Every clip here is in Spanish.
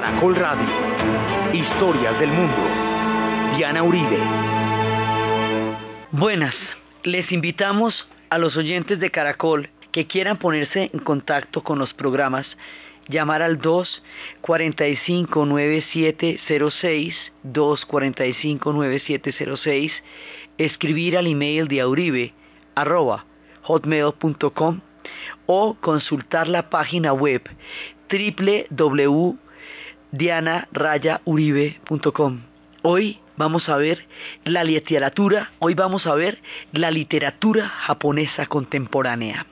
Caracol Radio. Historias del mundo. Diana Uribe. Buenas, les invitamos a los oyentes de Caracol que quieran ponerse en contacto con los programas llamar al 245-9706, 245-9706, escribir al email de auribe arroba hotmail.com o consultar la página web www.dianarayauribe.com. Hoy vamos a ver la literatura, hoy vamos a ver la literatura japonesa contemporánea.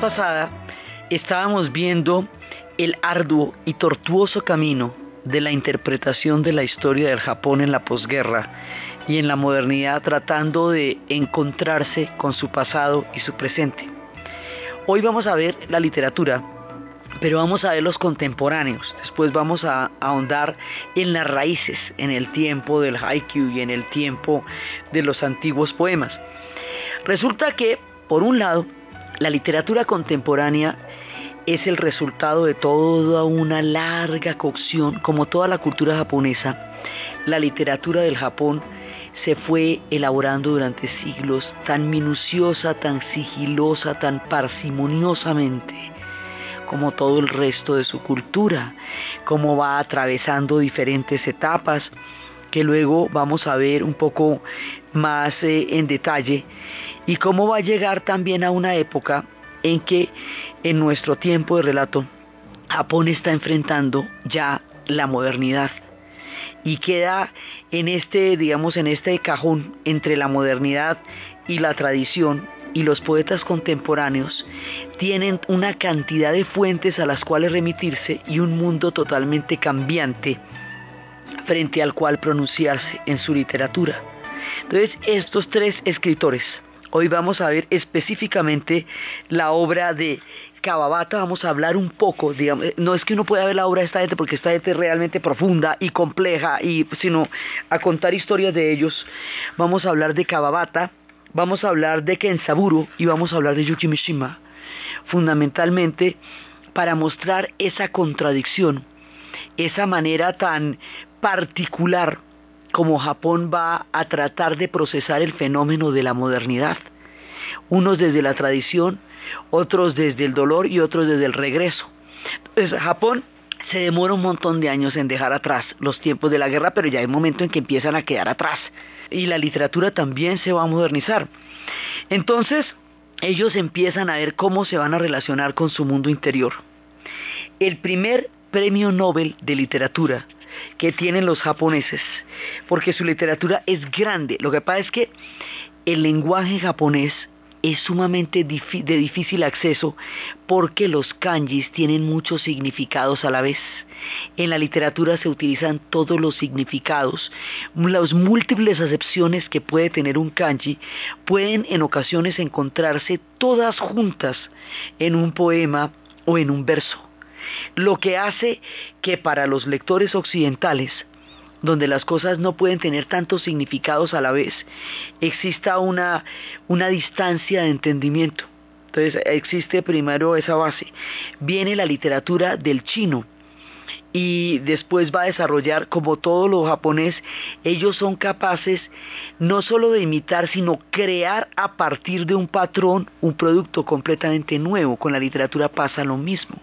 Pasada estábamos viendo el arduo y tortuoso camino de la interpretación de la historia del Japón en la posguerra y en la modernidad tratando de encontrarse con su pasado y su presente. Hoy vamos a ver la literatura, pero vamos a ver los contemporáneos. Después vamos a ahondar en las raíces, en el tiempo del haiku y en el tiempo de los antiguos poemas. Resulta que, por un lado, la literatura contemporánea es el resultado de toda una larga cocción, como toda la cultura japonesa. La literatura del Japón se fue elaborando durante siglos tan minuciosa, tan sigilosa, tan parsimoniosamente como todo el resto de su cultura, como va atravesando diferentes etapas que luego vamos a ver un poco más eh, en detalle y cómo va a llegar también a una época en que en nuestro tiempo de relato Japón está enfrentando ya la modernidad y queda en este, digamos, en este cajón entre la modernidad y la tradición y los poetas contemporáneos tienen una cantidad de fuentes a las cuales remitirse y un mundo totalmente cambiante frente al cual pronunciarse en su literatura. Entonces, estos tres escritores, hoy vamos a ver específicamente la obra de Kawabata, vamos a hablar un poco, digamos, no es que uno pueda ver la obra de esta gente porque esta gente es realmente profunda y compleja, y, sino a contar historias de ellos. Vamos a hablar de Kawabata, vamos a hablar de Kensaburo y vamos a hablar de Yuki Mishima, fundamentalmente para mostrar esa contradicción, esa manera tan particular como Japón va a tratar de procesar el fenómeno de la modernidad. Unos desde la tradición, otros desde el dolor y otros desde el regreso. Entonces, Japón se demora un montón de años en dejar atrás los tiempos de la guerra, pero ya hay un momento en que empiezan a quedar atrás. Y la literatura también se va a modernizar. Entonces, ellos empiezan a ver cómo se van a relacionar con su mundo interior. El primer premio Nobel de literatura que tienen los japoneses, porque su literatura es grande. Lo que pasa es que el lenguaje japonés es sumamente de difícil acceso porque los kanjis tienen muchos significados a la vez. En la literatura se utilizan todos los significados. Las múltiples acepciones que puede tener un kanji pueden en ocasiones encontrarse todas juntas en un poema o en un verso lo que hace que para los lectores occidentales, donde las cosas no pueden tener tantos significados a la vez, exista una, una distancia de entendimiento. Entonces existe primero esa base. Viene la literatura del chino y después va a desarrollar, como todo lo japonés, ellos son capaces no solo de imitar, sino crear a partir de un patrón un producto completamente nuevo. Con la literatura pasa lo mismo.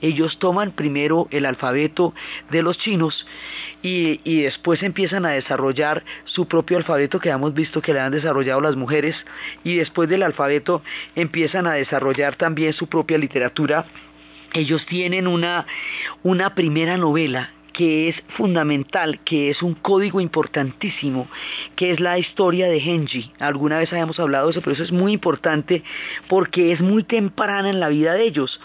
Ellos toman primero el alfabeto de los chinos y, y después empiezan a desarrollar su propio alfabeto que hemos visto que le han desarrollado las mujeres y después del alfabeto empiezan a desarrollar también su propia literatura ellos tienen una, una primera novela que es fundamental, que es un código importantísimo, que es la historia de Genji. Alguna vez habíamos hablado de eso, pero eso es muy importante porque es muy temprana en la vida de ellos.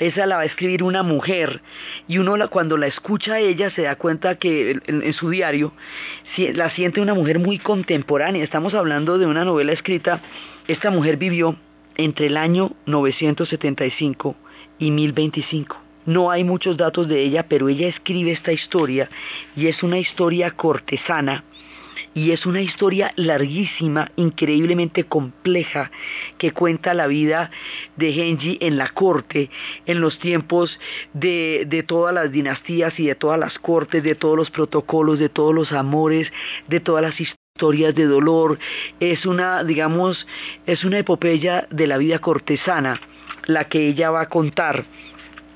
Esa la va a escribir una mujer y uno cuando la escucha a ella se da cuenta que en, en su diario la siente una mujer muy contemporánea. Estamos hablando de una novela escrita, esta mujer vivió entre el año 975 y 1025. No hay muchos datos de ella, pero ella escribe esta historia y es una historia cortesana y es una historia larguísima, increíblemente compleja, que cuenta la vida de Genji en la corte, en los tiempos de, de, todas las dinastías y de todas las cortes, de todos los protocolos, de todos los amores, de todas las historias de dolor. Es una, digamos, es una epopeya de la vida cortesana la que ella va a contar.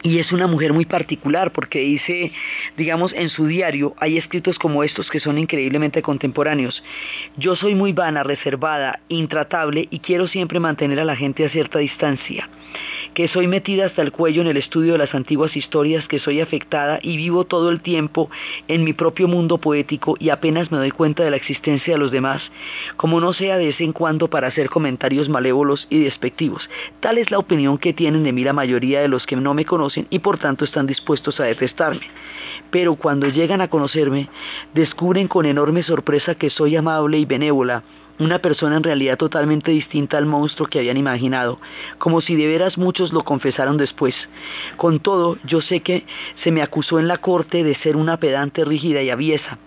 Y es una mujer muy particular porque dice, digamos, en su diario hay escritos como estos que son increíblemente contemporáneos. Yo soy muy vana, reservada, intratable y quiero siempre mantener a la gente a cierta distancia que soy metida hasta el cuello en el estudio de las antiguas historias, que soy afectada y vivo todo el tiempo en mi propio mundo poético y apenas me doy cuenta de la existencia de los demás, como no sea de vez en cuando para hacer comentarios malévolos y despectivos. Tal es la opinión que tienen de mí la mayoría de los que no me conocen y por tanto están dispuestos a detestarme. Pero cuando llegan a conocerme, descubren con enorme sorpresa que soy amable y benévola, una persona en realidad totalmente distinta al monstruo que habían imaginado, como si de veras muchos lo confesaron después. Con todo, yo sé que se me acusó en la corte de ser una pedante rígida y aviesa,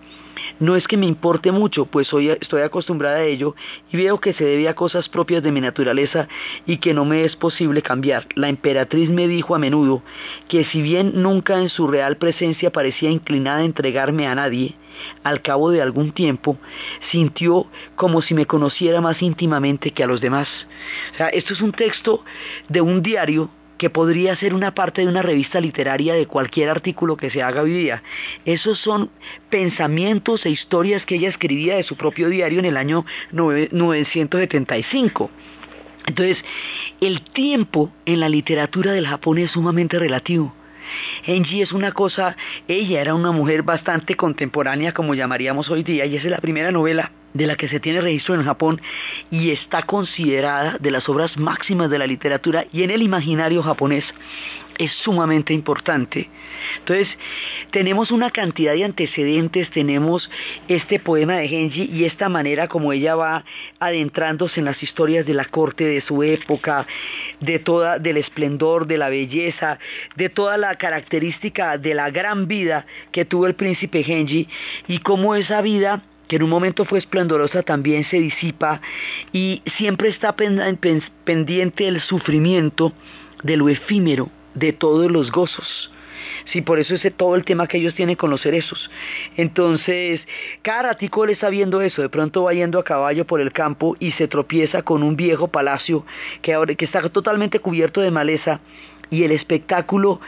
no es que me importe mucho, pues hoy estoy acostumbrada a ello y veo que se debe a cosas propias de mi naturaleza y que no me es posible cambiar. La emperatriz me dijo a menudo que si bien nunca en su real presencia parecía inclinada a entregarme a nadie, al cabo de algún tiempo sintió como si me conociera más íntimamente que a los demás. O sea, esto es un texto de un diario que podría ser una parte de una revista literaria de cualquier artículo que se haga hoy día. Esos son pensamientos e historias que ella escribía de su propio diario en el año 975. Entonces, el tiempo en la literatura del Japón es sumamente relativo. Enji es una cosa, ella era una mujer bastante contemporánea, como llamaríamos hoy día, y esa es la primera novela de la que se tiene registro en Japón y está considerada de las obras máximas de la literatura y en el imaginario japonés es sumamente importante. Entonces, tenemos una cantidad de antecedentes, tenemos este poema de Genji y esta manera como ella va adentrándose en las historias de la corte de su época, de toda del esplendor, de la belleza, de toda la característica de la gran vida que tuvo el príncipe Genji y cómo esa vida que en un momento fue esplendorosa, también se disipa y siempre está pendiente el sufrimiento de lo efímero, de todos los gozos. Sí, por eso es todo el tema que ellos tienen con los cerezos. Entonces, cada ratico él está viendo eso, de pronto va yendo a caballo por el campo y se tropieza con un viejo palacio que, ahora, que está totalmente cubierto de maleza y el espectáculo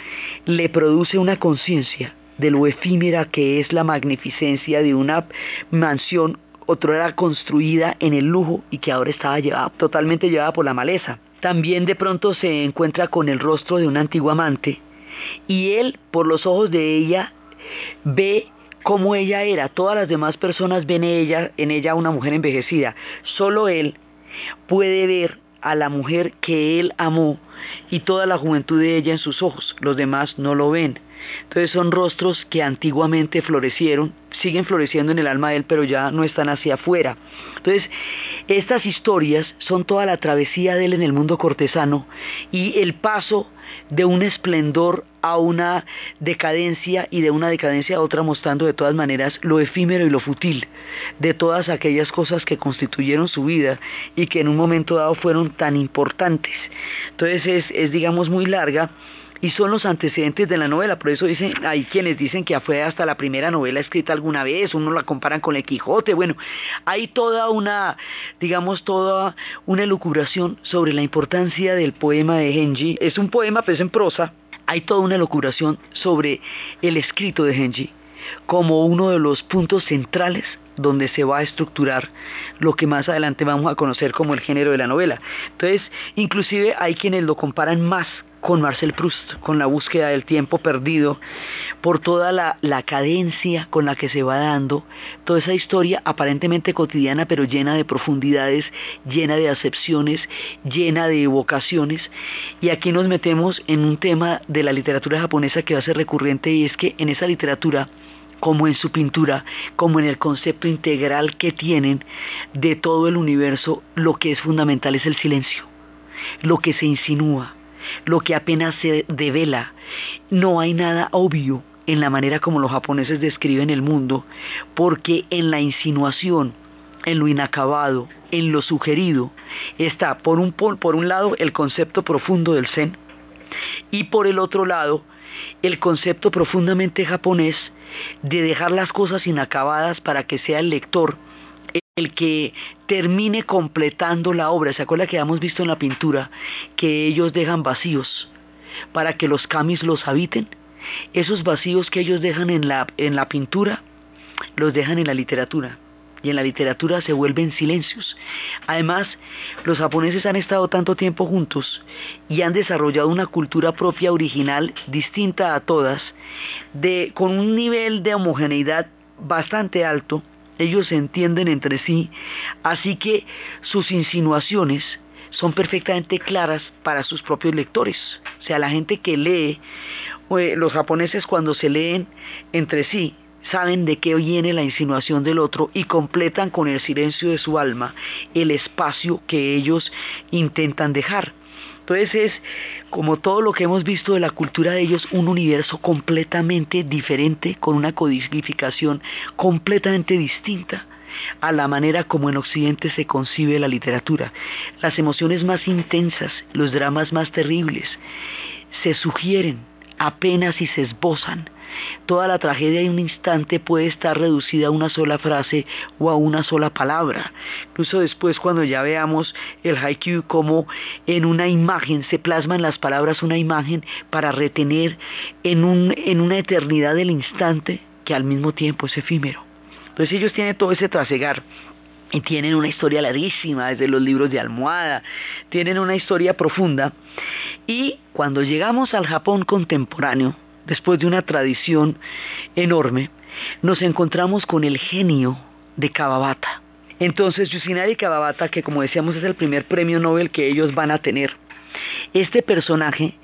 le produce una conciencia de lo efímera que es la magnificencia de una mansión era construida en el lujo y que ahora estaba llevada, totalmente llevada por la maleza. También de pronto se encuentra con el rostro de un antiguo amante y él, por los ojos de ella, ve cómo ella era. Todas las demás personas ven en ella una mujer envejecida. Solo él puede ver a la mujer que él amó y toda la juventud de ella en sus ojos. Los demás no lo ven. Entonces son rostros que antiguamente florecieron, siguen floreciendo en el alma de él, pero ya no están hacia afuera. Entonces, estas historias son toda la travesía de él en el mundo cortesano y el paso de un esplendor a una decadencia y de una decadencia a otra mostrando de todas maneras lo efímero y lo fútil de todas aquellas cosas que constituyeron su vida y que en un momento dado fueron tan importantes. Entonces es, es digamos muy larga y son los antecedentes de la novela. Por eso dicen, hay quienes dicen que fue hasta la primera novela escrita alguna vez, uno la comparan con el Quijote. Bueno, hay toda una, digamos, toda una elucubración sobre la importancia del poema de Genji. Es un poema, pero es en prosa. Hay toda una elucubración sobre el escrito de Genji como uno de los puntos centrales donde se va a estructurar lo que más adelante vamos a conocer como el género de la novela. Entonces, inclusive hay quienes lo comparan más con Marcel Proust, con la búsqueda del tiempo perdido, por toda la, cadencia con la que se va dando, toda esa historia aparentemente cotidiana, pero llena de profundidades, llena de acepciones, llena de evocaciones. Y aquí nos metemos en un tema de la literatura japonesa que va a ser recurrente y es que en esa literatura como en su pintura, como en el concepto integral que tienen de todo el universo, lo que es fundamental es el silencio, lo que se insinúa, lo que apenas se devela. No hay nada obvio en la manera como los japoneses describen el mundo, porque en la insinuación, en lo inacabado, en lo sugerido, está por un, por un lado el concepto profundo del zen y por el otro lado el concepto profundamente japonés de dejar las cosas inacabadas para que sea el lector el que termine completando la obra. ¿Se acuerda que hemos visto en la pintura que ellos dejan vacíos para que los kamis los habiten? Esos vacíos que ellos dejan en la, en la pintura, los dejan en la literatura. Y en la literatura se vuelven silencios. Además, los japoneses han estado tanto tiempo juntos y han desarrollado una cultura propia original distinta a todas, de, con un nivel de homogeneidad bastante alto, ellos se entienden entre sí, así que sus insinuaciones son perfectamente claras para sus propios lectores. O sea, la gente que lee, los japoneses cuando se leen entre sí, saben de qué viene la insinuación del otro y completan con el silencio de su alma el espacio que ellos intentan dejar. Entonces es, como todo lo que hemos visto de la cultura de ellos, un universo completamente diferente, con una codificación completamente distinta a la manera como en Occidente se concibe la literatura. Las emociones más intensas, los dramas más terribles, se sugieren apenas y se esbozan Toda la tragedia en un instante puede estar reducida a una sola frase o a una sola palabra. Incluso después cuando ya veamos el haiku como en una imagen, se plasma en las palabras una imagen para retener en, en una eternidad del instante que al mismo tiempo es efímero. Entonces ellos tienen todo ese trasegar y tienen una historia larguísima desde los libros de almohada, tienen una historia profunda y cuando llegamos al Japón contemporáneo, después de una tradición enorme, nos encontramos con el genio de Kawabata. Entonces, Yusinari Kawabata, que como decíamos es el primer premio Nobel que ellos van a tener, este personaje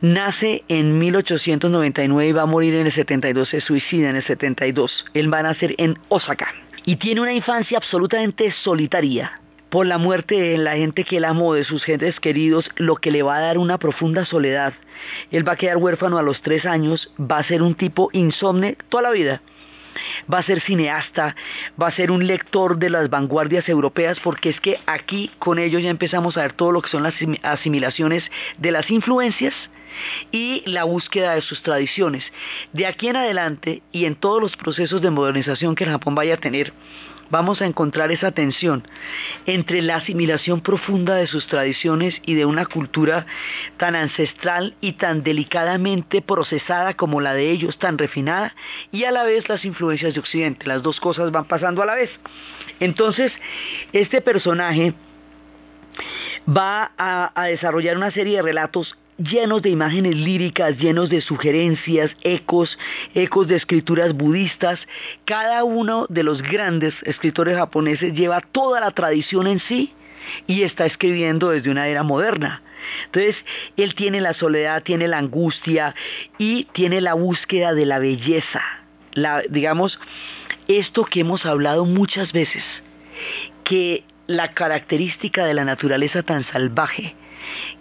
nace en 1899 y va a morir en el 72, se suicida en el 72. Él va a nacer en Osaka y tiene una infancia absolutamente solitaria por la muerte de la gente que él amó, de sus gentes queridos, lo que le va a dar una profunda soledad. Él va a quedar huérfano a los tres años, va a ser un tipo insomne toda la vida. Va a ser cineasta, va a ser un lector de las vanguardias europeas, porque es que aquí con ellos ya empezamos a ver todo lo que son las asimilaciones de las influencias y la búsqueda de sus tradiciones. De aquí en adelante y en todos los procesos de modernización que el Japón vaya a tener, vamos a encontrar esa tensión entre la asimilación profunda de sus tradiciones y de una cultura tan ancestral y tan delicadamente procesada como la de ellos, tan refinada, y a la vez las influencias de Occidente. Las dos cosas van pasando a la vez. Entonces, este personaje va a, a desarrollar una serie de relatos llenos de imágenes líricas, llenos de sugerencias, ecos, ecos de escrituras budistas. Cada uno de los grandes escritores japoneses lleva toda la tradición en sí y está escribiendo desde una era moderna. Entonces, él tiene la soledad, tiene la angustia y tiene la búsqueda de la belleza. La, digamos, esto que hemos hablado muchas veces, que la característica de la naturaleza tan salvaje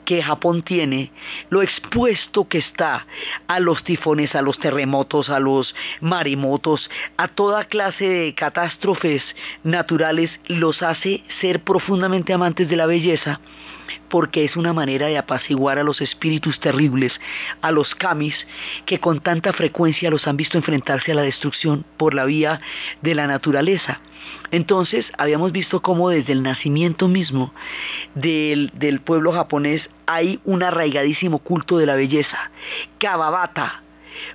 que Japón tiene, lo expuesto que está a los tifones, a los terremotos, a los maremotos, a toda clase de catástrofes naturales, los hace ser profundamente amantes de la belleza porque es una manera de apaciguar a los espíritus terribles, a los kamis, que con tanta frecuencia los han visto enfrentarse a la destrucción por la vía de la naturaleza. Entonces, habíamos visto cómo desde el nacimiento mismo del, pueblo japonés hay un arraigadísimo culto de la belleza. Kababata,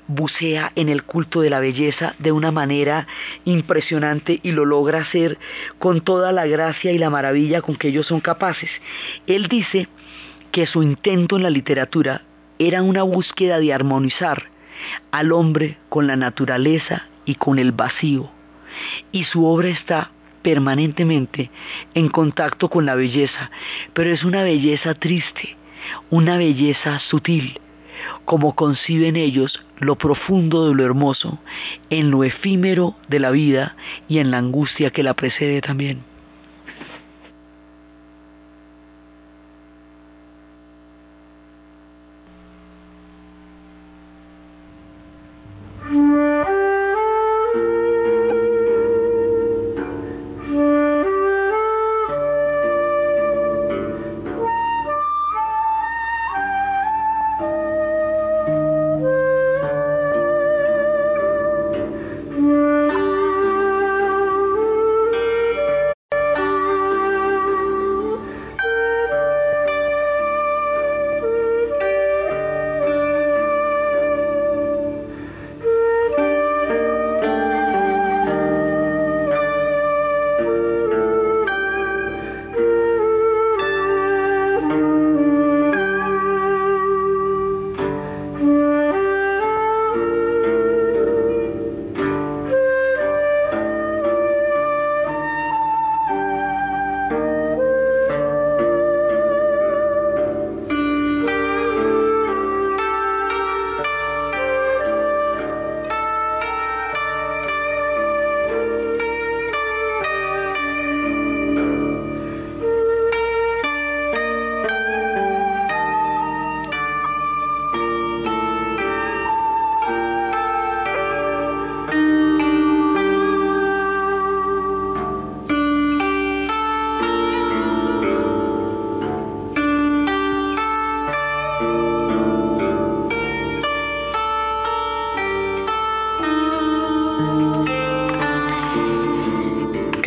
bucea en el culto de la belleza de una manera impresionante y lo logra hacer con toda la gracia y la maravilla con que ellos son capaces. Él dice que su intento en la literatura era una búsqueda de armonizar al hombre con la naturaleza y con el vacío. Y su obra está permanentemente en contacto con la belleza, pero es una belleza triste, una belleza sutil, como conciben ellos lo profundo de lo hermoso, en lo efímero de la vida y en la angustia que la precede también.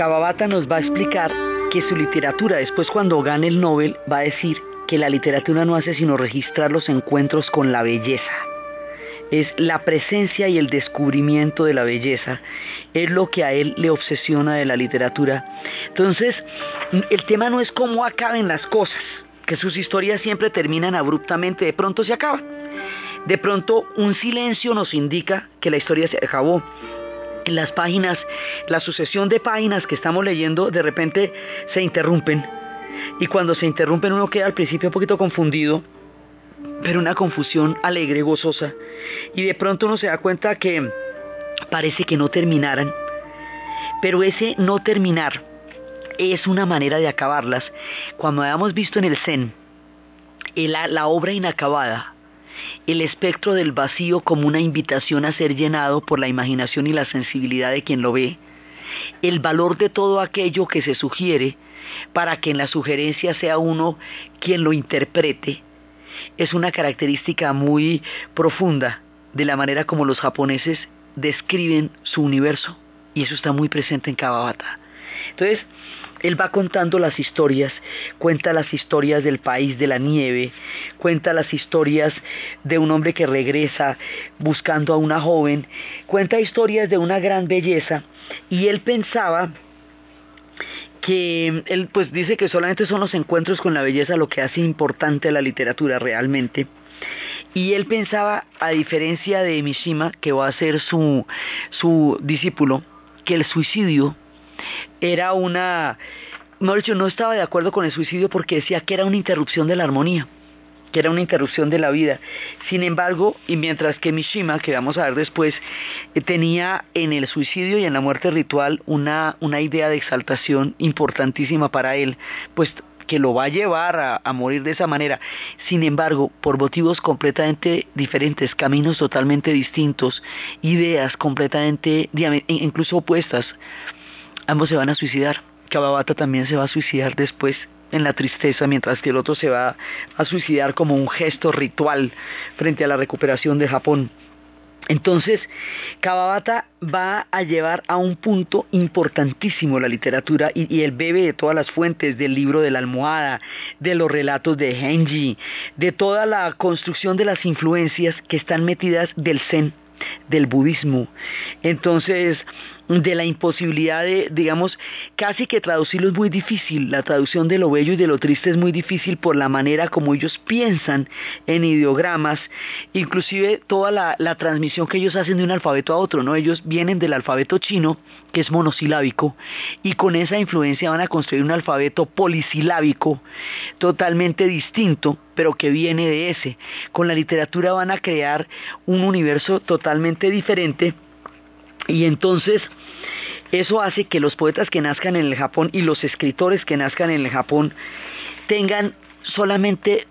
Kawabata nos va a explicar que su literatura, después cuando gane el Nobel, va a decir que la literatura no hace sino registrar los encuentros con la belleza. Es la presencia y el descubrimiento de la belleza, es lo que a él le obsesiona de la literatura. Entonces, el tema no es cómo acaben las cosas, que sus historias siempre terminan abruptamente, de pronto se acaban. De pronto un silencio nos indica que la historia se acabó las páginas, la sucesión de páginas que estamos leyendo de repente se interrumpen. Y cuando se interrumpen uno queda al principio un poquito confundido, pero una confusión alegre, gozosa. Y de pronto uno se da cuenta que parece que no terminaran. Pero ese no terminar es una manera de acabarlas. Cuando habíamos visto en el Zen la obra inacabada, el espectro del vacío como una invitación a ser llenado por la imaginación y la sensibilidad de quien lo ve, el valor de todo aquello que se sugiere para que en la sugerencia sea uno quien lo interprete, es una característica muy profunda de la manera como los japoneses describen su universo y eso está muy presente en Kawabata. Entonces, él va contando las historias, cuenta las historias del país de la nieve, cuenta las historias de un hombre que regresa buscando a una joven, cuenta historias de una gran belleza y él pensaba que él pues dice que solamente son los encuentros con la belleza lo que hace importante la literatura realmente. Y él pensaba, a diferencia de Mishima, que va a ser su, su discípulo, que el suicidio era una, no, no estaba de acuerdo con el suicidio porque decía que era una interrupción de la armonía que era una interrupción de la vida. Sin embargo, y mientras que Mishima, que vamos a ver después, eh, tenía en el suicidio y en la muerte ritual una, una idea de exaltación importantísima para él, pues que lo va a llevar a, a, morir de esa manera. Sin embargo, por motivos completamente diferentes, caminos totalmente distintos, ideas completamente, incluso opuestas, ambos se van a suicidar. Kawabata también se va a suicidar después en la tristeza, mientras que el otro se va a suicidar como un gesto ritual frente a la recuperación de Japón. Entonces, Kawabata va a llevar a un punto importantísimo la literatura y, y, él bebe de todas las fuentes del libro de la almohada, de los relatos de Genji, de toda la construcción de las influencias que están metidas del Zen, del budismo. Entonces, de la imposibilidad de, digamos, casi que traducirlo es muy difícil. La traducción de lo bello y de lo triste es muy difícil por la manera como ellos piensan en ideogramas, inclusive toda la, la transmisión que ellos hacen de un alfabeto a otro, ¿no? Ellos vienen del alfabeto chino, que es monosilábico, y con esa influencia van a construir un alfabeto polisilábico totalmente distinto, pero que viene de ese. Con la literatura van a crear un universo totalmente diferente y entonces eso hace que los poetas que nazcan en el Japón y los escritores que nazcan en el Japón tengan solamente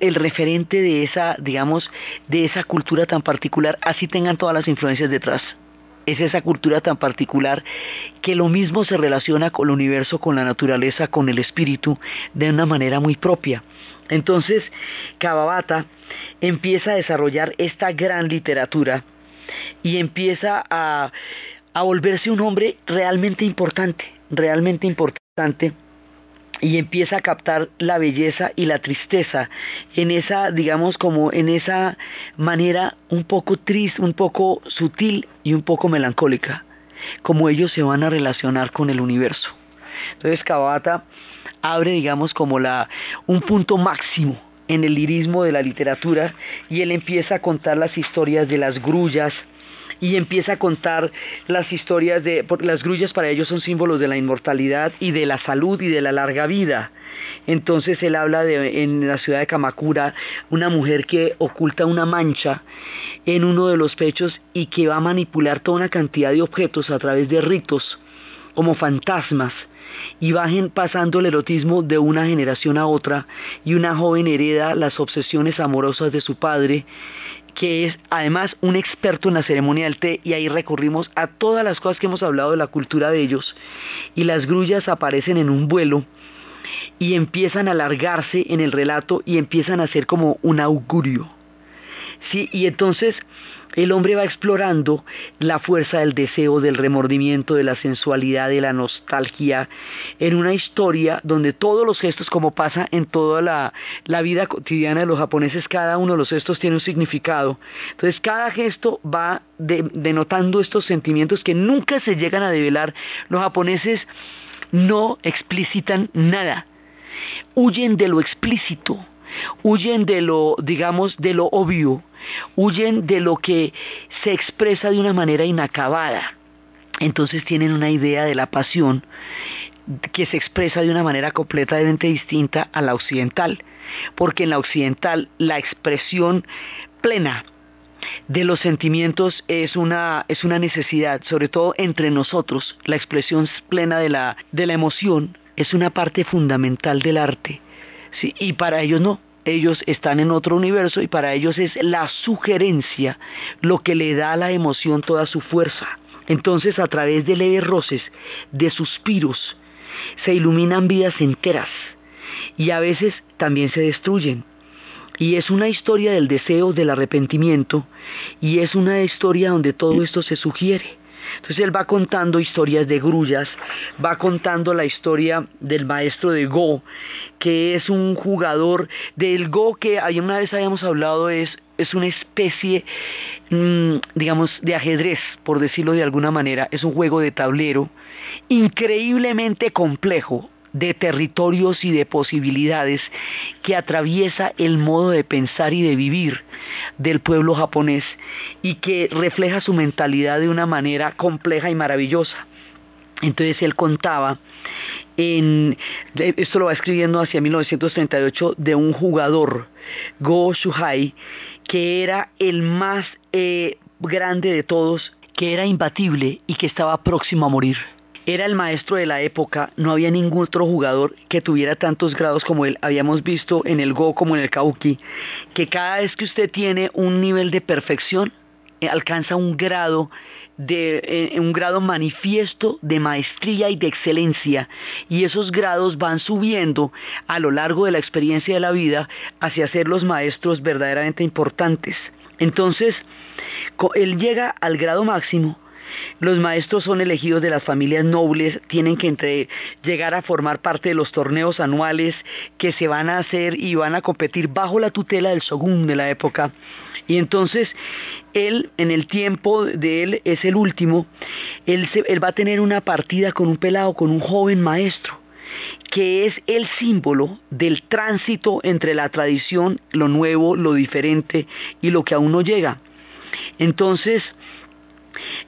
el referente de esa, digamos, de esa cultura tan particular, así tengan todas las influencias detrás. Es esa cultura tan particular que lo mismo se relaciona con el universo, con la naturaleza, con el espíritu, de una manera muy propia. Entonces, Kawabata empieza a desarrollar esta gran literatura y empieza a, a volverse un hombre realmente importante, realmente importante y empieza a captar la belleza y la tristeza en esa, digamos, como en esa manera un poco triste, un poco sutil y un poco melancólica, como ellos se van a relacionar con el universo. Entonces Kawabata abre, digamos, como la, un punto máximo en el lirismo de la literatura y él empieza a contar las historias de las grullas y empieza a contar las historias de porque las grullas para ellos son símbolos de la inmortalidad y de la salud y de la larga vida. Entonces él habla de en la ciudad de Kamakura una mujer que oculta una mancha en uno de los pechos y que va a manipular toda una cantidad de objetos a través de ritos como fantasmas y bajen pasando el erotismo de una generación a otra y una joven hereda las obsesiones amorosas de su padre que es además un experto en la ceremonia del té y ahí recurrimos a todas las cosas que hemos hablado de la cultura de ellos y las grullas aparecen en un vuelo y empiezan a alargarse en el relato y empiezan a ser como un augurio. Sí, y entonces el hombre va explorando la fuerza del deseo, del remordimiento, de la sensualidad, de la nostalgia, en una historia donde todos los gestos, como pasa en toda la, la vida cotidiana de los japoneses, cada uno de los gestos tiene un significado. Entonces cada gesto va de, denotando estos sentimientos que nunca se llegan a develar. Los japoneses no explicitan nada, huyen de lo explícito huyen de lo, digamos, de lo obvio, huyen de lo que se expresa de una manera inacabada. Entonces tienen una idea de la pasión que se expresa de una manera completamente distinta a la occidental, porque en la occidental la expresión plena de los sentimientos es una, es una necesidad, sobre todo entre nosotros, la expresión plena de la, de la emoción es una parte fundamental del arte y para ellos no. Ellos están en otro universo y para ellos es la sugerencia lo que le da a la emoción toda su fuerza. Entonces a través de leves roces, de suspiros, se iluminan vidas enteras y a veces también se destruyen. Y es una historia del deseo, del arrepentimiento, y es una historia donde todo esto se sugiere. Entonces él va contando historias de grullas, va contando la historia del maestro de Go, que es un jugador del Go que una vez habíamos hablado es es una especie, mmm, digamos, de ajedrez, por decirlo de alguna manera. Es un juego de tablero increíblemente complejo de territorios y de posibilidades que atraviesa el modo de pensar y de vivir del pueblo japonés y que refleja su mentalidad de una manera compleja y maravillosa. Entonces él contaba, en, esto lo va escribiendo hacia 1938, de un jugador, Go Shuhai, que era el más eh, grande de todos, que era imbatible y que estaba próximo a morir era el maestro de la época, no había ningún otro jugador que tuviera tantos grados como él. Habíamos visto en el Go como en el Kauki, que cada vez que usted tiene un nivel de perfección, eh, alcanza un grado de eh, un grado manifiesto de maestría y de excelencia y esos grados van subiendo a lo largo de la experiencia de la vida hacia ser los maestros verdaderamente importantes. Entonces, él llega al grado máximo los maestros son elegidos de las familias nobles, tienen que llegar a formar parte de los torneos anuales que se van a hacer y van a competir bajo la tutela del shogun de la época. Y entonces él, en el tiempo de él, es el último, él, él va a tener una partida con un pelado, con un joven maestro que es el símbolo del tránsito entre la tradición, lo nuevo, lo diferente y lo que aún no llega. Entonces,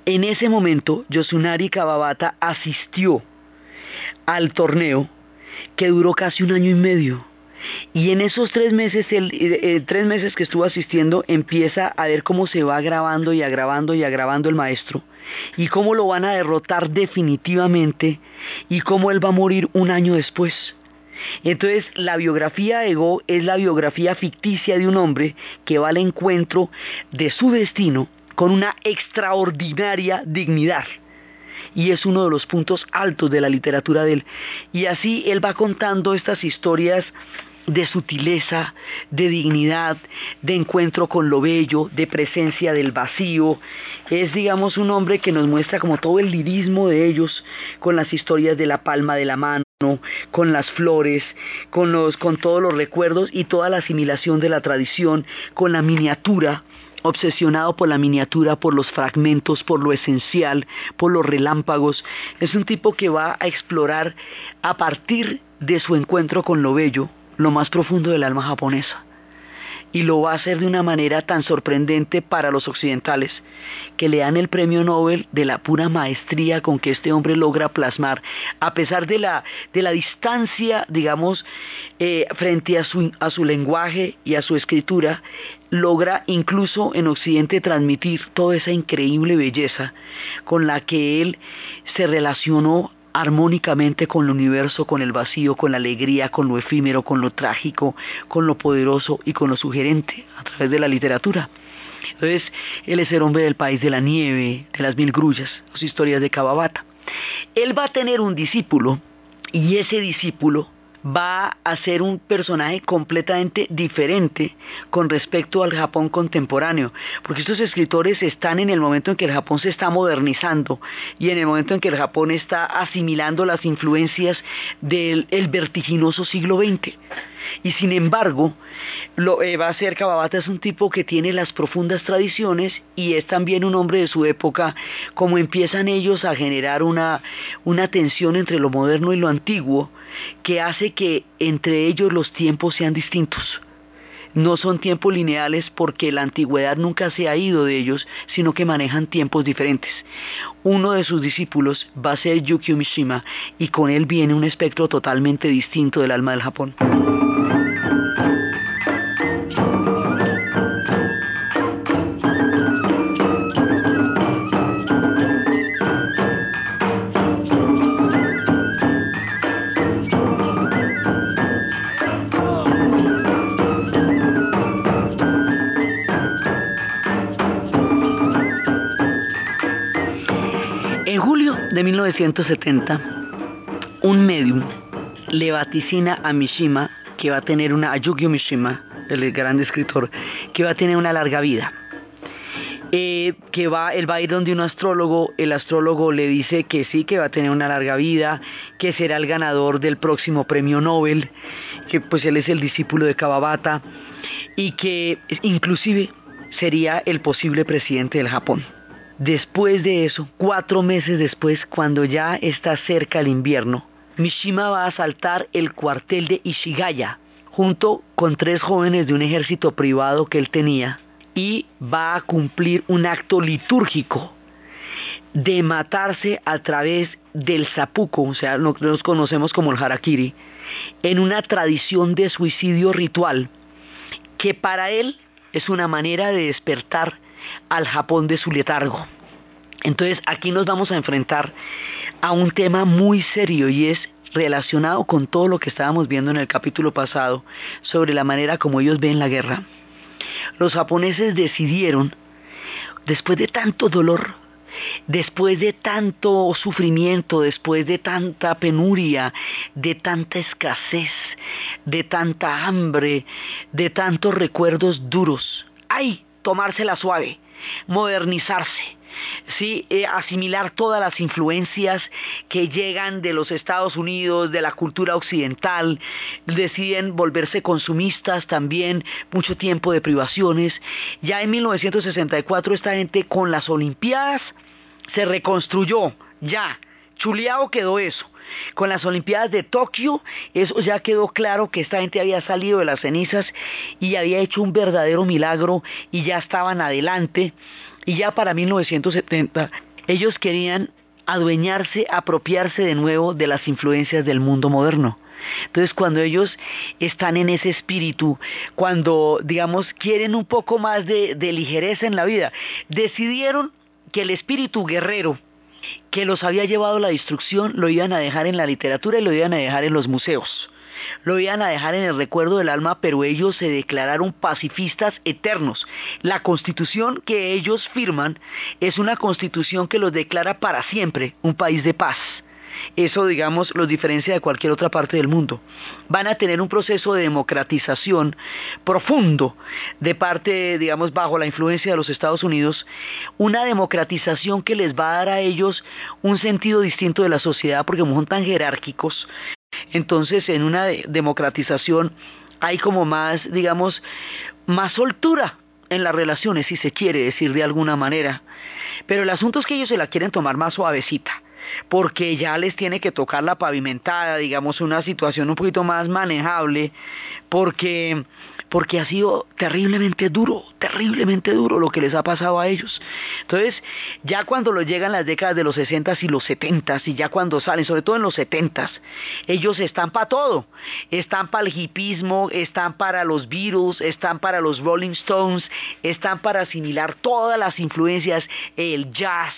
en ese momento, Yosunari Kawabata asistió al torneo que duró casi un año y medio. Y en esos tres meses, eh, tres meses que estuvo asistiendo, empieza a ver cómo se va agravando y agravando y agravando el maestro. Y cómo lo van a derrotar definitivamente. Y cómo él va a morir un año después. Entonces, la biografía de Go es la biografía ficticia de un hombre que va al encuentro de su destino con una extraordinaria dignidad. Y es uno de los puntos altos de la literatura de él. Y así él va contando estas historias de sutileza, de dignidad, de encuentro con lo bello, de presencia del vacío. Es, digamos, un hombre que nos muestra como todo el lirismo de ellos, con las historias de la palma de la mano, con las flores, con, los, con todos los recuerdos y toda la asimilación de la tradición, con la miniatura obsesionado por la miniatura, por los fragmentos, por lo esencial, por los relámpagos. Es un tipo que va a explorar a partir de su encuentro con lo bello, lo más profundo del alma japonesa y lo va a hacer de una manera tan sorprendente para los occidentales, que le dan el premio Nobel de la pura maestría con que este hombre logra plasmar, a pesar de la, de la distancia, digamos, eh, frente a su, a su lenguaje y a su escritura, logra incluso en Occidente transmitir toda esa increíble belleza con la que él se relacionó armónicamente con el universo, con el vacío, con la alegría, con lo efímero, con lo trágico, con lo poderoso y con lo sugerente a través de la literatura. Entonces, él es el hombre del país de la nieve, de las mil grullas, las historias de Kawabata. Él va a tener un discípulo y ese discípulo va a ser un personaje completamente diferente con respecto al Japón contemporáneo, porque estos escritores están en el momento en que el Japón se está modernizando y en el momento en que el Japón está asimilando las influencias del vertiginoso siglo XX. Y sin embargo, eh, va a ser Kababata es un tipo que tiene las profundas tradiciones y es también un hombre de su época, como empiezan ellos a generar una, una tensión entre lo moderno y lo antiguo, que hace que entre ellos los tiempos sean distintos no son tiempos lineales porque la antigüedad nunca se ha ido de ellos, sino que manejan tiempos diferentes. Uno de sus discípulos va a ser Yukio Mishima y con él viene un espectro totalmente distinto del alma del Japón. De 1970, un medium le vaticina a Mishima que va a tener una, a Yukio Mishima, el gran escritor, que va a tener una larga vida. Eh, que va, él va a ir donde un astrólogo, el astrólogo le dice que sí, que va a tener una larga vida, que será el ganador del próximo premio Nobel, que pues él es el discípulo de Kawabata y que inclusive sería el posible presidente del Japón. Después de eso, cuatro meses después, cuando ya está cerca el invierno, Mishima va a asaltar el cuartel de Ishigaya, junto con tres jóvenes de un ejército privado que él tenía, y va a cumplir un acto litúrgico de matarse a través del zapuco, o sea, lo que nos conocemos como el harakiri, en una tradición de suicidio ritual, que para él es una manera de despertar al Japón de su letargo. Entonces aquí nos vamos a enfrentar a un tema muy serio y es relacionado con todo lo que estábamos viendo en el capítulo pasado sobre la manera como ellos ven la guerra. Los japoneses decidieron, después de tanto dolor, después de tanto sufrimiento, después de tanta penuria, de tanta escasez, de tanta hambre, de tantos recuerdos duros, ¡ay! Tomársela suave, modernizarse, ¿sí? Eh, asimilar todas las influencias que llegan de los Estados Unidos, de la cultura occidental, deciden volverse consumistas también, mucho tiempo de privaciones. Ya en 1964 esta gente con las Olimpiadas se reconstruyó, ya, chuleado quedó eso. Con las Olimpiadas de Tokio, eso ya quedó claro que esta gente había salido de las cenizas y había hecho un verdadero milagro y ya estaban adelante. Y ya para 1970 ellos querían adueñarse, apropiarse de nuevo de las influencias del mundo moderno. Entonces cuando ellos están en ese espíritu, cuando digamos quieren un poco más de, de ligereza en la vida, decidieron que el espíritu guerrero que los había llevado la destrucción lo iban a dejar en la literatura y lo iban a dejar en los museos lo iban a dejar en el recuerdo del alma, pero ellos se declararon pacifistas eternos. La constitución que ellos firman es una constitución que los declara para siempre un país de paz. Eso, digamos, los diferencia de cualquier otra parte del mundo. Van a tener un proceso de democratización profundo de parte, digamos, bajo la influencia de los Estados Unidos, una democratización que les va a dar a ellos un sentido distinto de la sociedad porque son tan jerárquicos, entonces, en una democratización hay como más, digamos, más soltura en las relaciones, si se quiere decir de alguna manera. Pero el asunto es que ellos se la quieren tomar más suavecita porque ya les tiene que tocar la pavimentada, digamos, una situación un poquito más manejable, porque porque ha sido terriblemente duro, terriblemente duro lo que les ha pasado a ellos. Entonces, ya cuando lo llegan las décadas de los 60 y los 70 y ya cuando salen, sobre todo en los 70 ellos están para todo. Están para el hipismo, están para los Beatles, están para los Rolling Stones, están para asimilar todas las influencias, el jazz,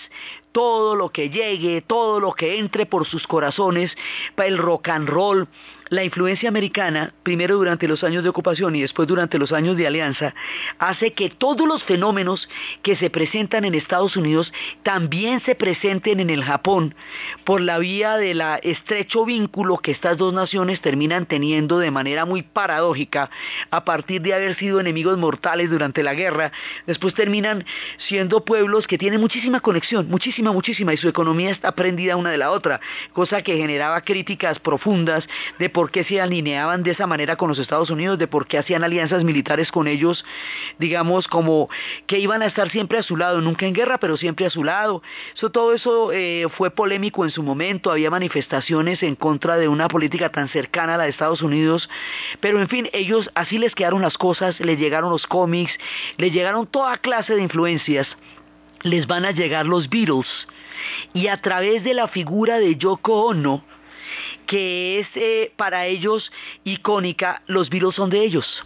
todo lo que llegue, todo lo que entre por sus corazones, el rock and roll, la influencia americana, primero durante los años de ocupación y después durante los años de alianza, hace que todos los fenómenos que se presentan en Estados Unidos también se presenten en el Japón por la vía del estrecho vínculo que estas dos naciones terminan teniendo de manera muy paradójica a partir de haber sido enemigos mortales durante la guerra, después terminan siendo pueblos que tienen muchísima conexión, muchísima, muchísima, y su economía está prendida una de la otra, cosa que generaba críticas profundas de por qué se alineaban de esa manera con los Estados Unidos, de por qué hacían alianzas militares con ellos, digamos, como que iban a estar siempre a su lado, nunca en guerra, pero siempre a su lado. Todo eso eh, fue polémico en su momento, había manifestaciones en contra de una política tan cercana a la de Estados Unidos, pero en fin, ellos así les quedaron las cosas, les llegaron los cómics, les llegaron toda clase de influencias, les van a llegar los Beatles, y a través de la figura de Yoko Ono, que es eh, para ellos icónica, los Beatles son de ellos.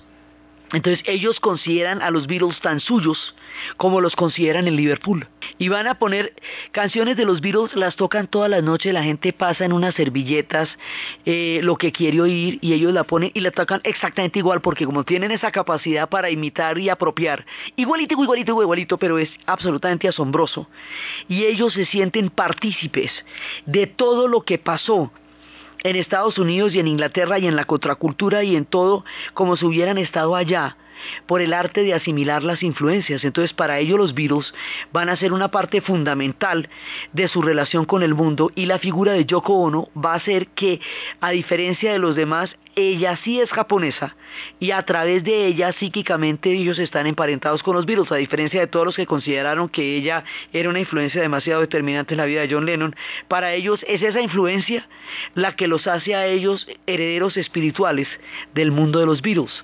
Entonces ellos consideran a los Beatles tan suyos como los consideran en Liverpool. Y van a poner canciones de los Beatles, las tocan todas las noches, la gente pasa en unas servilletas eh, lo que quiere oír y ellos la ponen y la tocan exactamente igual porque como tienen esa capacidad para imitar y apropiar, igualito, igualito, igualito, pero es absolutamente asombroso. Y ellos se sienten partícipes de todo lo que pasó en Estados Unidos y en Inglaterra y en la contracultura y en todo como si hubieran estado allá por el arte de asimilar las influencias. Entonces para ellos los virus van a ser una parte fundamental de su relación con el mundo y la figura de Yoko Ono va a ser que a diferencia de los demás ella sí es japonesa y a través de ella psíquicamente ellos están emparentados con los virus, a diferencia de todos los que consideraron que ella era una influencia demasiado determinante en la vida de John Lennon. Para ellos es esa influencia la que los hace a ellos herederos espirituales del mundo de los virus.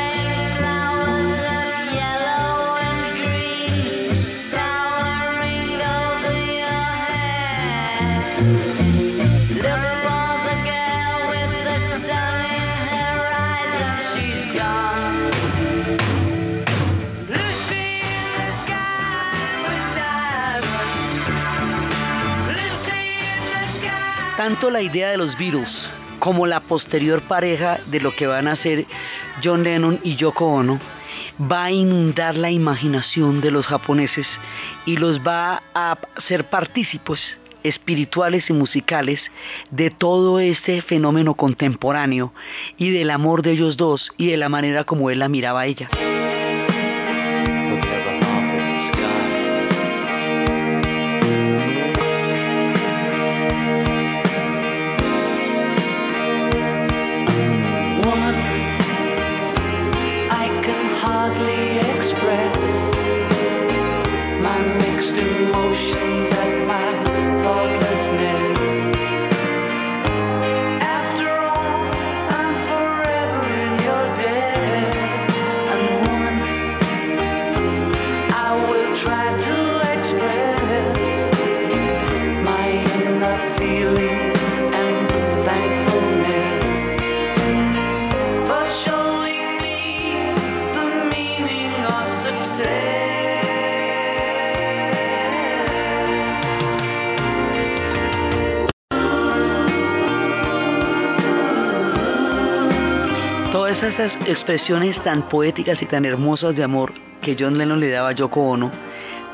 Tanto la idea de los Beatles como la posterior pareja de lo que van a ser John Lennon y Yoko Ono va a inundar la imaginación de los japoneses y los va a ser partícipes espirituales y musicales de todo este fenómeno contemporáneo y del amor de ellos dos y de la manera como él la miraba a ella. Esas expresiones tan poéticas y tan hermosas de amor que John Lennon le daba a Yoko Ono,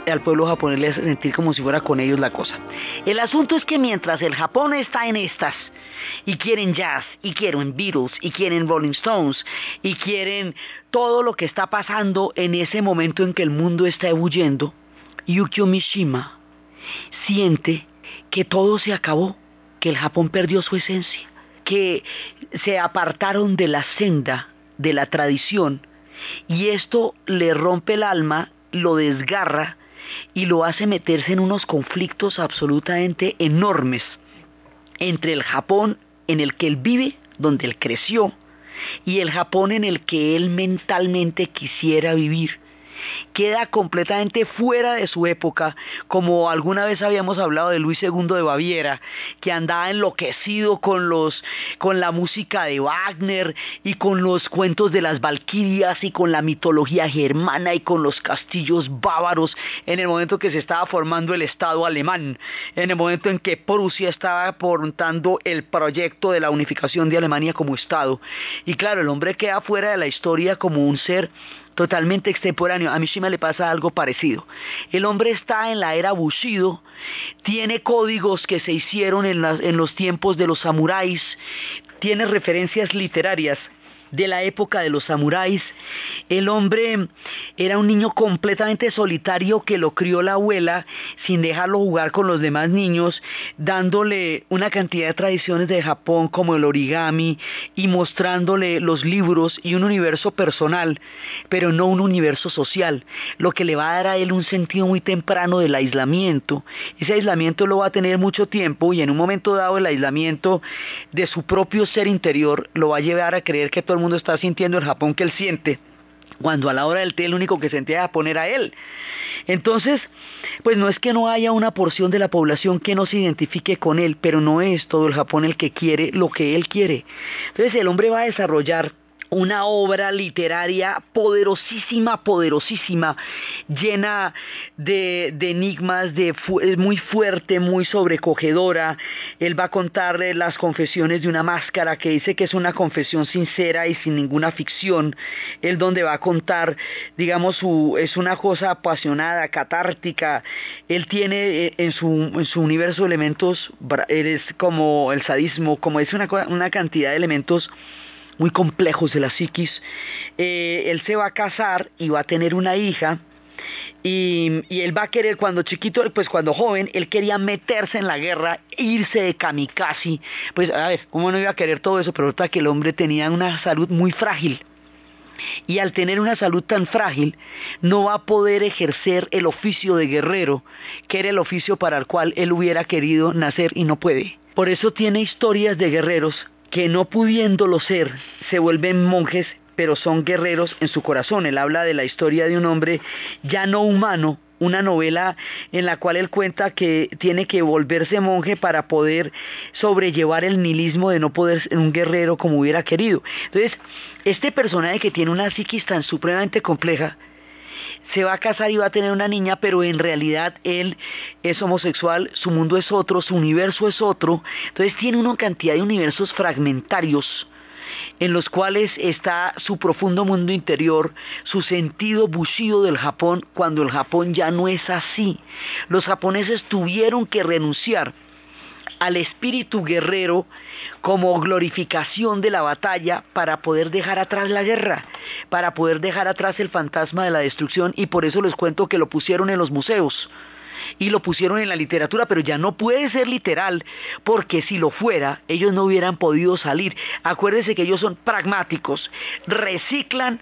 al pueblo japonés le hace sentir como si fuera con ellos la cosa. El asunto es que mientras el Japón está en estas, y quieren jazz, y quieren Beatles, y quieren Rolling Stones, y quieren todo lo que está pasando en ese momento en que el mundo está ebulliendo, Yukio Mishima siente que todo se acabó, que el Japón perdió su esencia que se apartaron de la senda de la tradición y esto le rompe el alma, lo desgarra y lo hace meterse en unos conflictos absolutamente enormes entre el Japón en el que él vive, donde él creció, y el Japón en el que él mentalmente quisiera vivir queda completamente fuera de su época, como alguna vez habíamos hablado de Luis II de Baviera, que andaba enloquecido con los con la música de Wagner y con los cuentos de las valquirias y con la mitología germana y con los castillos bávaros en el momento que se estaba formando el Estado alemán, en el momento en que Prusia estaba aportando el proyecto de la unificación de Alemania como Estado. Y claro, el hombre queda fuera de la historia como un ser totalmente extemporáneo. A Mishima le pasa algo parecido. El hombre está en la era Bushido, tiene códigos que se hicieron en, en los tiempos de los samuráis, tiene referencias literarias de la época de los samuráis. El hombre era un niño completamente solitario que lo crió la abuela sin dejarlo jugar con los demás niños, dándole una cantidad de tradiciones de Japón como el origami y mostrándole los libros y un universo personal, pero no un universo social, lo que le va a dar a él un sentido muy temprano del aislamiento. Ese aislamiento lo va a tener mucho tiempo y en un momento dado el aislamiento de su propio ser interior lo va a llevar a creer que todo el mundo está sintiendo el Japón que él siente, cuando a la hora del té el único que sentía era poner a él. Entonces, pues no es que no haya una porción de la población que no se identifique con él, pero no es todo el Japón el que quiere lo que él quiere. Entonces el hombre va a desarrollar una obra literaria poderosísima, poderosísima, llena de, enigmas, de muy fuerte, muy sobrecogedora. Él va a contarle las confesiones de una máscara que dice que es una confesión sincera y sin ninguna ficción. Él donde va a contar, digamos, su, es una cosa apasionada, catártica. Él tiene eh, en su, en su universo elementos, él es como el sadismo, como es una, una cantidad de elementos muy complejos de la psiquis, eh, él se va a casar y va a tener una hija. Y, él va a querer cuando chiquito, pues cuando joven, él quería meterse en la guerra, irse de kamikaze. Pues a ver, ¿cómo no iba a querer todo eso? Pero resulta que el hombre tenía una salud muy frágil. y al tener una salud tan frágil no va a poder ejercer el oficio de guerrero, que era el oficio para el cual él hubiera querido nacer y no puede. Por eso tiene historias de guerreros que no pudiéndolo ser se vuelven monjes pero son guerreros en su corazón. Él habla de la historia de un hombre ya no humano, una novela en la cual él cuenta que tiene que volverse monje para poder sobrellevar el nihilismo de no poder ser un guerrero como hubiera querido. Entonces, este personaje que tiene una psiquis tan supremamente compleja, se va a casar y va a tener una niña, pero en realidad él es homosexual, su mundo es otro, su universo es otro, entonces tiene una cantidad de universos fragmentarios en los cuales está su profundo mundo interior, su sentido bushido del Japón, cuando el Japón ya no es así. Los japoneses tuvieron que renunciar al espíritu guerrero como glorificación de la batalla para poder dejar atrás la guerra, para poder dejar atrás el fantasma de la destrucción. Y por eso les cuento que lo pusieron en los museos y lo pusieron en la literatura, pero ya no puede ser literal, porque si lo fuera, ellos no hubieran podido salir. Acuérdense que ellos son pragmáticos, reciclan,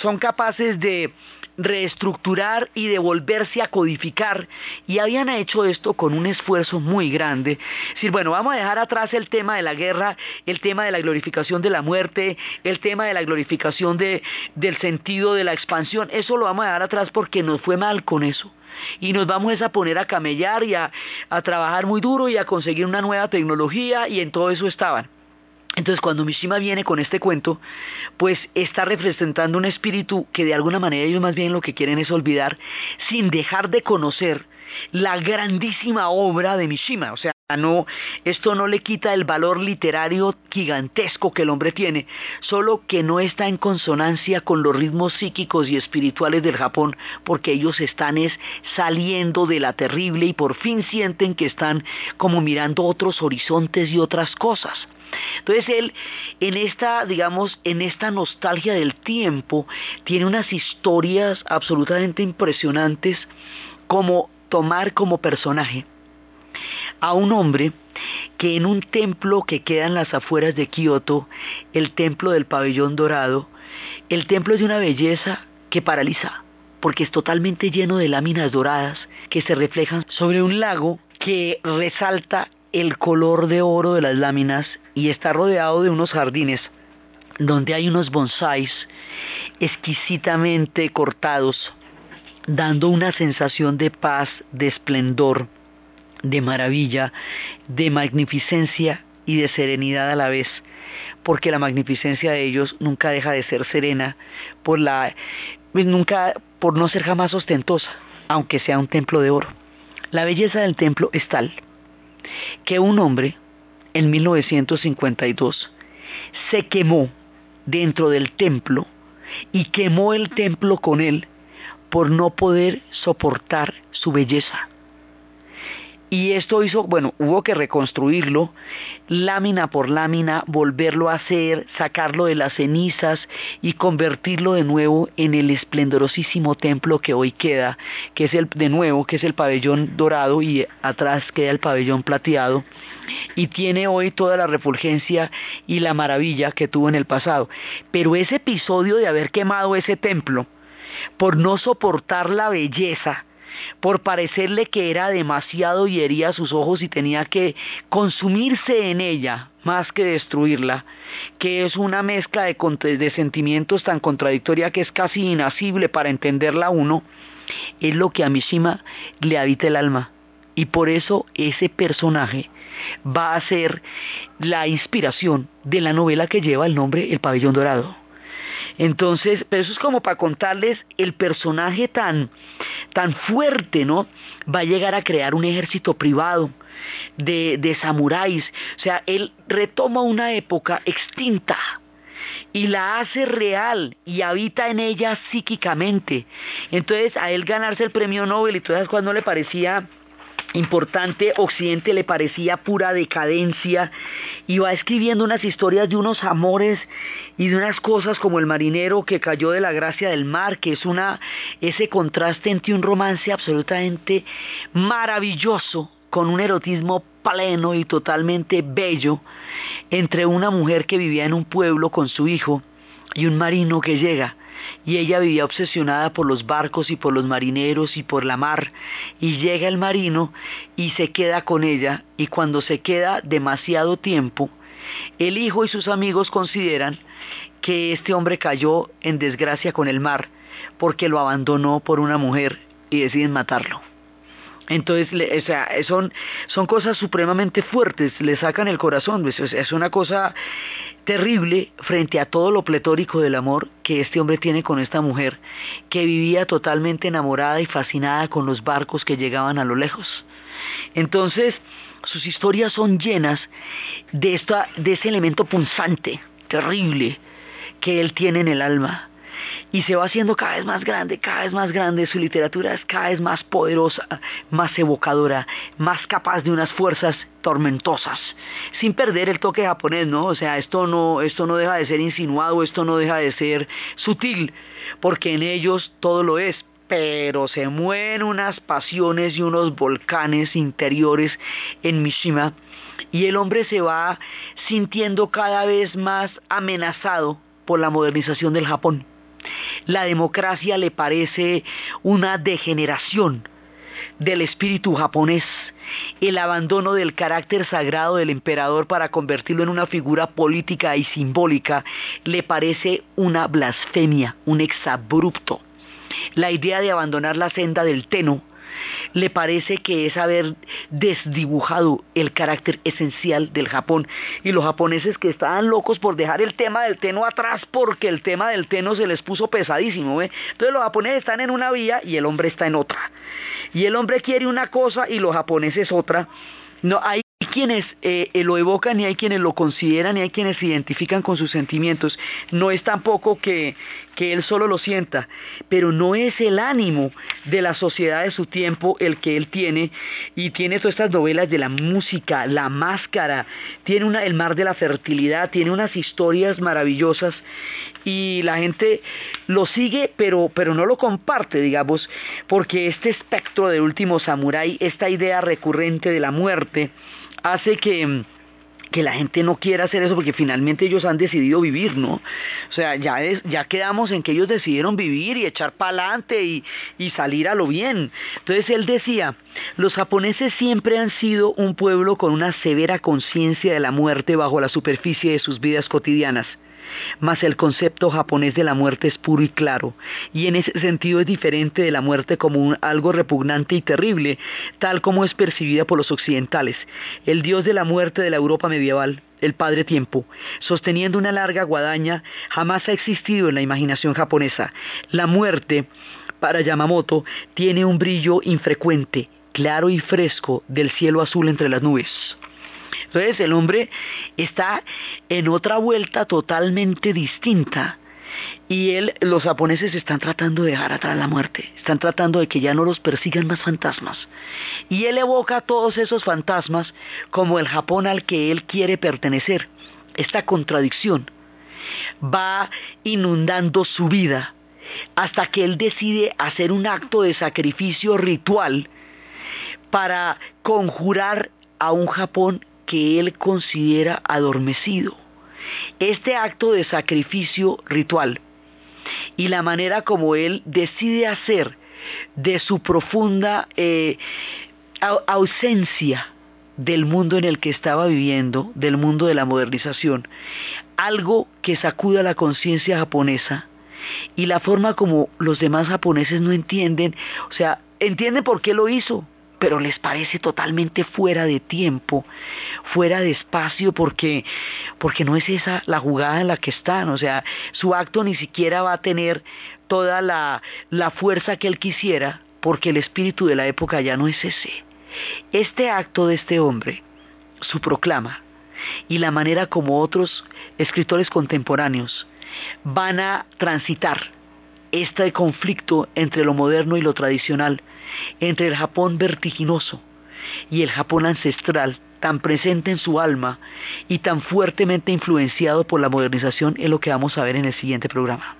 son capaces de reestructurar y de volverse a codificar y habían hecho esto con un esfuerzo muy grande. Es decir, bueno, vamos a dejar atrás el tema de la guerra, el tema de la glorificación de la muerte, el tema de la glorificación de, del sentido de la expansión, eso lo vamos a dejar atrás porque nos fue mal con eso y nos vamos a poner a camellar y a, trabajar muy duro y a conseguir una nueva tecnología y en todo eso estaban. Entonces cuando Mishima viene con este cuento, pues está representando un espíritu que de alguna manera ellos más bien lo que quieren es olvidar sin dejar de conocer la grandísima obra de Mishima. O sea, no, esto no le quita el valor literario gigantesco que el hombre tiene, solo que no está en consonancia con los ritmos psíquicos y espirituales del Japón, porque ellos están es saliendo de la terrible y por fin sienten que están como mirando otros horizontes y otras cosas. Entonces él, en esta, digamos, en esta nostalgia del tiempo, tiene unas historias absolutamente impresionantes como tomar como personaje a un hombre que en un templo que queda en las afueras de Kioto, el templo del pabellón dorado, el templo es de una belleza que paraliza, porque es totalmente lleno de láminas doradas que se reflejan sobre un lago que resalta el color de oro de las láminas y está rodeado de unos jardines donde hay unos bonsáis exquisitamente cortados, dando una sensación de paz, de esplendor de maravilla, de magnificencia y de serenidad a la vez, porque la magnificencia de ellos nunca deja de ser serena por la nunca por no ser jamás ostentosa, aunque sea un templo de oro. La belleza del templo es tal que un hombre en 1952 se quemó dentro del templo y quemó el templo con él por no poder soportar su belleza. Y esto hizo, bueno, hubo que reconstruirlo, lámina por lámina, volverlo a hacer, sacarlo de las cenizas y convertirlo de nuevo en el esplendorosísimo templo que hoy queda, que es el, de nuevo, que es el pabellón dorado y atrás queda el pabellón plateado. Y tiene hoy toda la refulgencia y la maravilla que tuvo en el pasado. Pero ese episodio de haber quemado ese templo, por no soportar la belleza, por parecerle que era demasiado y hería sus ojos y tenía que consumirse en ella más que destruirla, que es una mezcla de, sentimientos tan contradictoria que es casi inasible para entenderla uno, es lo que a Mishima le habita el alma. Y por eso ese personaje va a ser la inspiración de la novela que lleva el nombre El pabellón dorado. Entonces, pero eso es como para contarles el personaje tan, tan fuerte, ¿no? Va a llegar a crear un ejército privado de, de samuráis. O sea, él retoma una época extinta y la hace real y habita en ella psíquicamente. Entonces, a él ganarse el premio Nobel y todas cuando le parecía importante, Occidente le parecía pura decadencia y va escribiendo unas historias de unos amores y de unas cosas como el marinero que cayó de la gracia del mar, que es una ese contraste entre un romance absolutamente maravilloso con un erotismo pleno y totalmente bello entre una mujer que vivía en un pueblo con su hijo y un marino que llega y ella vivía obsesionada por los barcos y por los marineros y por la mar. Y llega el marino y se queda con ella. Y cuando se queda demasiado tiempo el hijo y sus amigos consideran que este hombre cayó en desgracia con el mar porque lo abandonó por una mujer y deciden matarlo. Entonces, o sea, son, son cosas supremamente fuertes, le sacan el corazón, es, es una cosa terrible frente a todo lo pletórico del amor que este hombre tiene con esta mujer, que vivía totalmente enamorada y fascinada con los barcos que llegaban a lo lejos. Entonces, sus historias son llenas de, esta, de ese elemento punzante, terrible, que él tiene en el alma y se va haciendo cada vez más grande, cada vez más grande, su literatura es cada vez más poderosa, más evocadora, más capaz de unas fuerzas tormentosas, sin perder el toque japonés, ¿no? O sea, esto no, esto no deja de ser insinuado, esto no deja de ser sutil, porque en ellos todo lo es, pero se mueven unas pasiones y unos volcanes interiores en Mishima y el hombre se va sintiendo cada vez más amenazado por la modernización del Japón. La democracia le parece una degeneración del espíritu japonés, el abandono del carácter sagrado del emperador para convertirlo en una figura política y simbólica le parece una blasfemia, un exabrupto. La idea de abandonar la senda del Teno le parece que es haber desdibujado el carácter esencial del Japón. Y los japoneses que estaban locos por dejar el tema del teno atrás porque el tema del teno se les puso pesadísimo. Entonces los japoneses están en una vía y el hombre está en otra. Y el hombre quiere una cosa y los japoneses otra. No, hay quienes eh, eh, lo evocan y hay quienes lo consideran y hay quienes se identifican con sus sentimientos. No es tampoco que, que él solo lo sienta, pero no es el ánimo de la sociedad de su tiempo el que él tiene y tiene todas estas novelas de la música, la máscara, tiene una, el mar de la fertilidad, tiene unas historias maravillosas y la gente lo sigue pero, pero no lo comparte, digamos, porque este espectro de último samurái, esta idea recurrente de la muerte, hace que que la gente no quiera hacer eso porque finalmente ellos han decidido vivir, ¿no? O sea, ya, ya quedamos en que ellos decidieron vivir y echar para adelante y, y salir a lo bien. Entonces él decía, los japoneses siempre han sido un pueblo con una severa conciencia de la muerte bajo la superficie de sus vidas cotidianas mas el concepto japonés de la muerte es puro y claro, y en ese sentido es diferente de la muerte como algo repugnante y terrible, tal como es percibida por los occidentales. El dios de la muerte de la Europa medieval, el Padre Tiempo, sosteniendo una larga guadaña, jamás ha existido en la imaginación japonesa. La muerte, para Yamamoto, tiene un brillo infrecuente, claro y fresco del cielo azul entre las nubes. Entonces el hombre está en otra vuelta totalmente distinta. Y él, los japoneses están tratando de dejar atrás la muerte, están tratando de que ya no los persigan más fantasmas. Y él evoca todos esos fantasmas como el Japón al que él quiere pertenecer. Esta contradicción va inundando su vida hasta que él decide hacer un acto de sacrificio ritual para conjurar a un Japón que él considera adormecido. Este acto de sacrificio ritual y la manera como él decide hacer de su profunda eh, ausencia del mundo en el que estaba viviendo, del mundo de la modernización, algo que sacuda la conciencia japonesa y la forma como los demás japoneses no entienden, o sea, entienden por qué lo hizo, pero les parece totalmente fuera de tiempo, fuera de espacio, porque, porque no es esa la jugada en la que están, o sea, su acto ni siquiera va a tener toda la, la fuerza que él quisiera, porque el espíritu de la época ya no es ese. Este acto de este hombre, su proclama, y la manera como otros escritores contemporáneos van a transitar este conflicto entre lo moderno y lo tradicional, entre el Japón vertiginoso y el Japón ancestral, tan presente en su alma y tan fuertemente influenciado por la modernización, es lo que vamos a ver en el siguiente programa.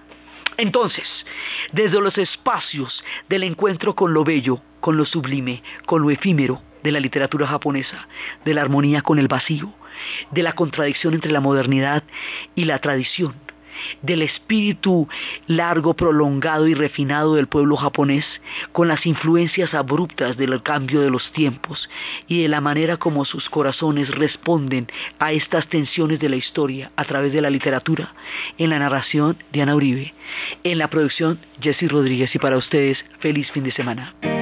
Entonces, desde los espacios del encuentro con lo bello, con lo sublime, con lo efímero de la literatura japonesa, de la armonía con el vacío, de la contradicción entre la modernidad y la tradición, del espíritu largo, prolongado y refinado del pueblo japonés, con las influencias abruptas del cambio de los tiempos y de la manera como sus corazones responden a estas tensiones de la historia a través de la literatura, en la narración de Ana Uribe, en la producción Jesse Rodríguez y para ustedes feliz fin de semana.